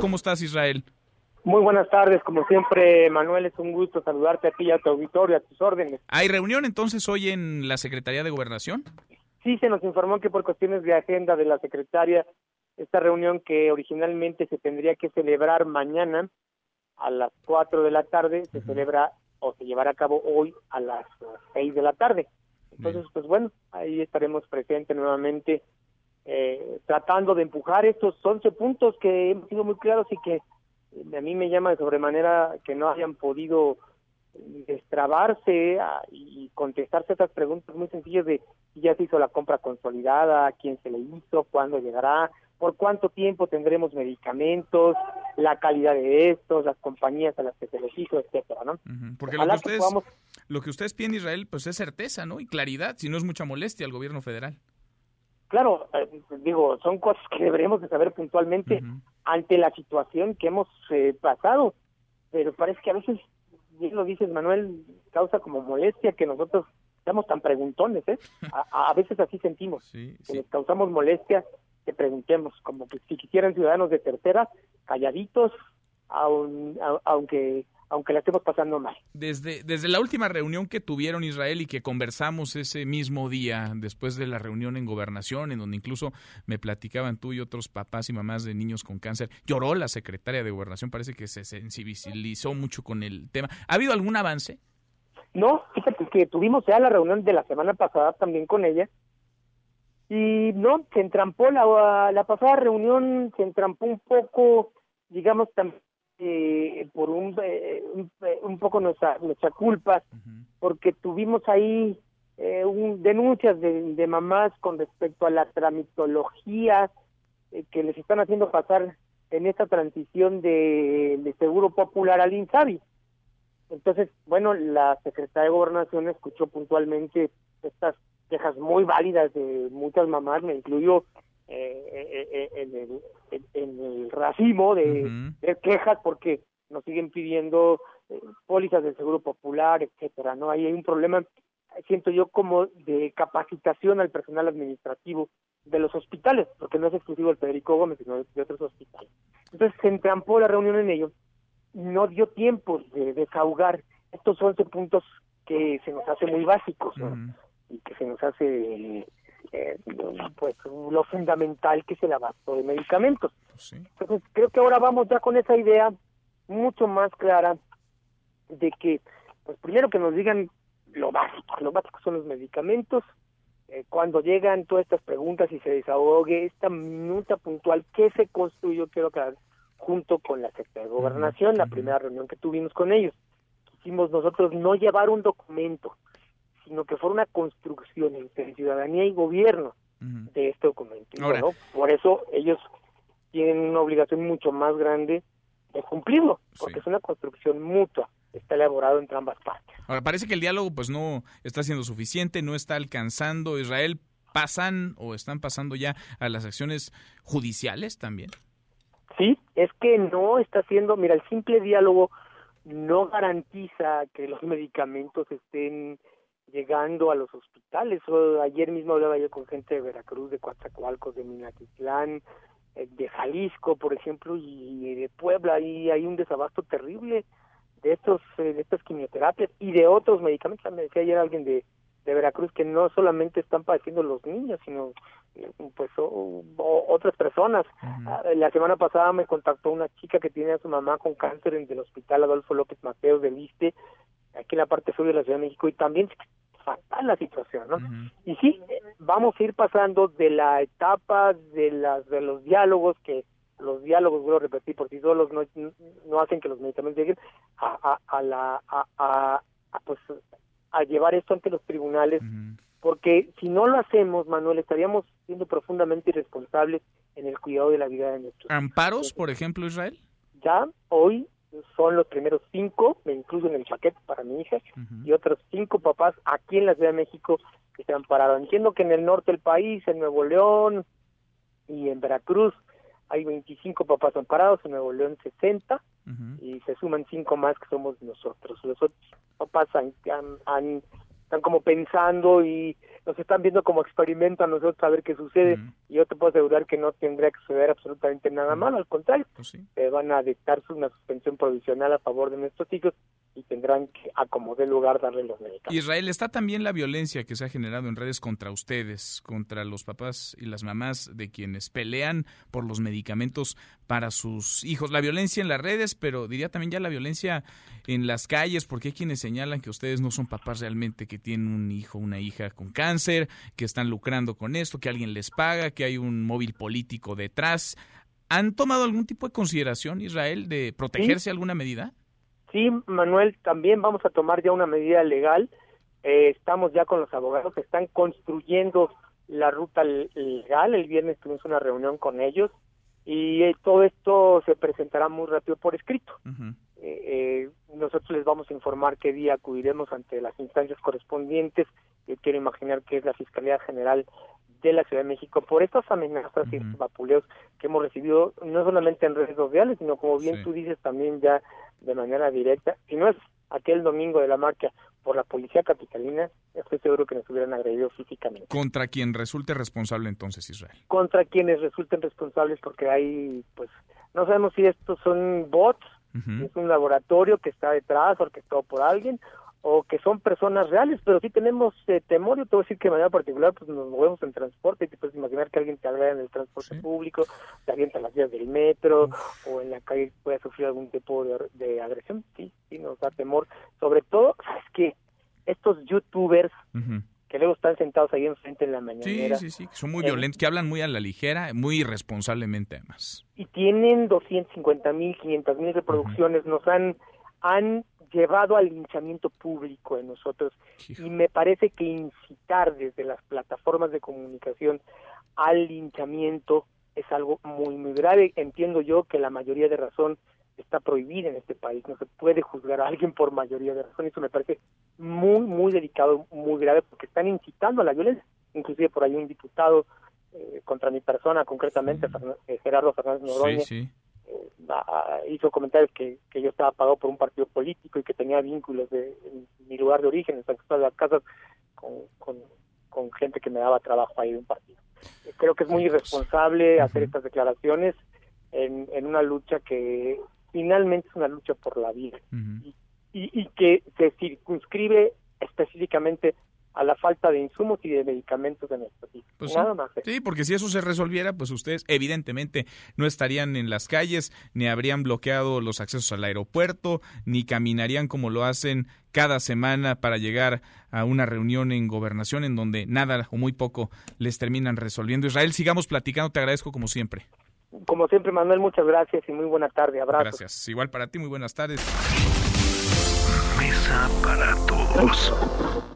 ¿Cómo estás, Israel? Muy buenas tardes, como siempre, Manuel, es un gusto saludarte a ti y a tu auditorio, a tus órdenes. ¿Hay reunión entonces hoy en la Secretaría de Gobernación? Sí, se nos informó que por cuestiones de agenda de la secretaria, esta reunión que originalmente se tendría que celebrar mañana a las 4 de la tarde, se celebra o se llevará a cabo hoy a las 6 de la tarde. Entonces, pues bueno, ahí estaremos presentes nuevamente eh, tratando de empujar estos 11 puntos que hemos sido muy claros y que a mí me llama de sobremanera que no hayan podido destrabarse ah, y contestarse estas preguntas muy sencillas de si ya se hizo la compra consolidada, quién se le hizo, cuándo llegará, por cuánto tiempo tendremos medicamentos, la calidad de estos, las compañías a las que se les hizo, etcétera, ¿no? Porque lo que, ustedes, lo que ustedes piden, Israel, pues es certeza, ¿no? Y claridad, si no es mucha molestia al gobierno federal. Claro, eh, digo, son cosas que deberemos de saber puntualmente ante la situación que hemos eh, pasado, pero parece que a veces, bien lo dices Manuel, causa como molestia que nosotros seamos tan preguntones, ¿eh? A, veces así sentimos, que les causamos molestia que preguntemos, como que si quisieran ciudadanos de tercera, calladitos, aunque aunque la estemos pasando mal. Desde, desde la última reunión que tuvieron Israel y que conversamos ese mismo día, después de la reunión en gobernación, en donde incluso me platicaban tú y otros papás y mamás de niños con cáncer, lloró la secretaria de gobernación, parece que se sensibilizó mucho con el tema. ¿Ha habido algún avance? No, fíjate que tuvimos ya la reunión de la semana pasada también con ella, y no, se entrampó la, la pasada reunión, se entrampó un poco, digamos, también eh, por un, eh, eh, un, poco nuestra, nuestra culpa, porque tuvimos ahí eh, un, denuncias de, de, mamás con respecto a la tramitología que les están haciendo pasar en esta transición de, de Seguro Popular al INSABI. Entonces, bueno, la Secretaría de Gobernación escuchó puntualmente estas quejas muy válidas de muchas mamás, me incluyo eh, eh, eh, en, el, en, racimo de, quejas porque nos siguen pidiendo pólizas del seguro popular, etcétera, ¿no? Ahí hay un problema, siento yo, como de capacitación al personal administrativo de los hospitales, porque no es exclusivo el Federico Gómez, sino de, otros hospitales. Entonces se entrampó la reunión en ello, no dio tiempo de desahogar estos 11 puntos que se nos hace muy básicos, Y que se nos hace eh, pues lo fundamental que es el abasto de medicamentos. Pues Entonces creo que ahora vamos ya con esa idea mucho más clara de que, pues primero que nos digan lo básico, lo básico son los medicamentos, eh, cuando llegan todas estas preguntas y se desahogue esta minuta puntual que se construyó, quiero aclarar, junto con la Secretaría de Gobernación, la primera reunión que tuvimos con ellos. Quisimos nosotros no llevar un documento, sino que fuera una construcción entre ciudadanía y gobierno de este documento. por eso ellos tienen una obligación mucho más grande de cumplirlo, porque es una construcción mutua, está elaborado entre ambas partes. Ahora, parece que el diálogo pues no está siendo suficiente, no está alcanzando. Israel pasan o están pasando ya a las acciones judiciales también. Sí, es que no está haciendo, mira, el simple diálogo no garantiza que los medicamentos estén llegando a los hospitales. ayer mismo hablaba yo con gente de Veracruz, de Coatzacoalcos, de Minatitlán, eh, de Jalisco, por ejemplo, y de Puebla, y hay un desabasto terrible de estos eh, de estas quimioterapias y de otros medicamentos. Me decía ayer alguien de, de Veracruz que no solamente están padeciendo los niños, sino eh, pues otras personas. Ah, la semana pasada me contactó una chica que tiene a su mamá con cáncer en el hospital Adolfo López Mateos del Liste, aquí en la parte sur de la Ciudad de México, y también fatal la situación, ¿no? Y sí, vamos a ir pasando de la etapa de las de los diálogos que los diálogos, vuelvo a repetir, por sí solos no, no hacen que los medicamentos lleguen a, a, la a, a, pues a llevar esto ante los tribunales, porque si no lo hacemos, Manuel, estaríamos siendo profundamente irresponsables en el cuidado de la vida de nuestros. ¿Amparos, por ejemplo, Israel? Ya hoy son los primeros incluyo en el paquete para mi hija, y otros cinco papás aquí en la Ciudad de México que se han parado. Entiendo que en el norte del país, en Nuevo León y en Veracruz, hay 25 papás amparados, en Nuevo León 60, y se suman cinco más que somos nosotros. Los otros papás han, han, están como pensando y nos están viendo como experimento a nosotros a ver qué sucede. Y yo te puedo asegurar que no tendría que suceder absolutamente nada malo, al contrario, pues van a dictar una suspensión provisional a favor de nuestros hijos y tendrán que acomodar lugar darle los medicamentos. Israel, está también la violencia que se ha generado en redes contra ustedes, contra los papás y las mamás de quienes pelean por los medicamentos para sus hijos. La violencia en las redes, pero diría también ya la violencia en las calles, porque hay quienes señalan que ustedes no son papás realmente, que tienen un hijo, una hija con cáncer, que están lucrando con esto, que alguien les paga, que hay un móvil político detrás. ¿Han tomado algún tipo de consideración, Israel, de protegerse alguna medida? Sí, Manuel, también vamos a tomar ya una medida legal. Eh, estamos ya con los abogados que están construyendo la ruta legal. El viernes tuvimos una reunión con ellos y eh, todo esto se presentará muy rápido por escrito. Eh, nosotros les vamos a informar qué día acudiremos ante las instancias correspondientes. Yo quiero imaginar que es la Fiscalía General de la Ciudad de México por estas amenazas y estos vapuleos que hemos recibido no solamente en redes sociales, sino como bien tú dices también ya de manera directa. Si no es aquel domingo de la marcha por la policía capitalina, estoy seguro que nos hubieran agredido físicamente. ¿Contra quien resulte responsable entonces Israel? Contra quienes resulten responsables porque hay, pues, no sabemos si estos son bots, es un laboratorio que está detrás, orquestado por alguien, o que son personas reales, pero sí tenemos eh, temor, yo te voy a decir que de manera particular pues nos movemos en transporte y te puedes imaginar que alguien te agrega en el transporte público, te avienta las vías del metro o en la calle puede sufrir algún tipo de, agresión, sí, sí nos da temor, sobre todo, ¿sabes qué? Estos youtubers que luego están sentados ahí enfrente en la mañana. Sí, sí, sí, que son muy violentos, que hablan muy a la ligera, muy irresponsablemente además. Y tienen 250 mil, 500 mil reproducciones, nos han han llevado al linchamiento público en nosotros. Y me parece que incitar desde las plataformas de comunicación al linchamiento es algo muy muy grave. Entiendo yo que la mayoría de razón está prohibida en este país, no se puede juzgar a alguien por mayoría de razón, eso me parece muy muy delicado, muy grave porque están incitando a la violencia, inclusive por ahí un diputado eh, contra mi persona, concretamente eh, Gerardo Fernández Noroña, hizo comentarios que, que yo estaba pagado por un partido político y que tenía vínculos de mi lugar de origen, en San de las Casas, con, con, gente que me daba trabajo ahí de un partido. Creo que es muy irresponsable hacer estas declaraciones en, en una lucha que finalmente es una lucha por la vida y, y que se circunscribe específicamente a la falta de insumos y de medicamentos de nuestro país. Pues Nada más. Sí, porque si eso se resolviera, pues ustedes evidentemente no estarían en las calles, ni habrían bloqueado los accesos al aeropuerto, ni caminarían como lo hacen cada semana para llegar a una reunión en gobernación en donde nada o muy poco les terminan resolviendo. Israel, sigamos platicando, te agradezco como siempre. Como siempre, Manuel, muchas gracias y muy buena tarde. Abrazo. Gracias. Igual para ti, muy buenas tardes. Mesa para todos.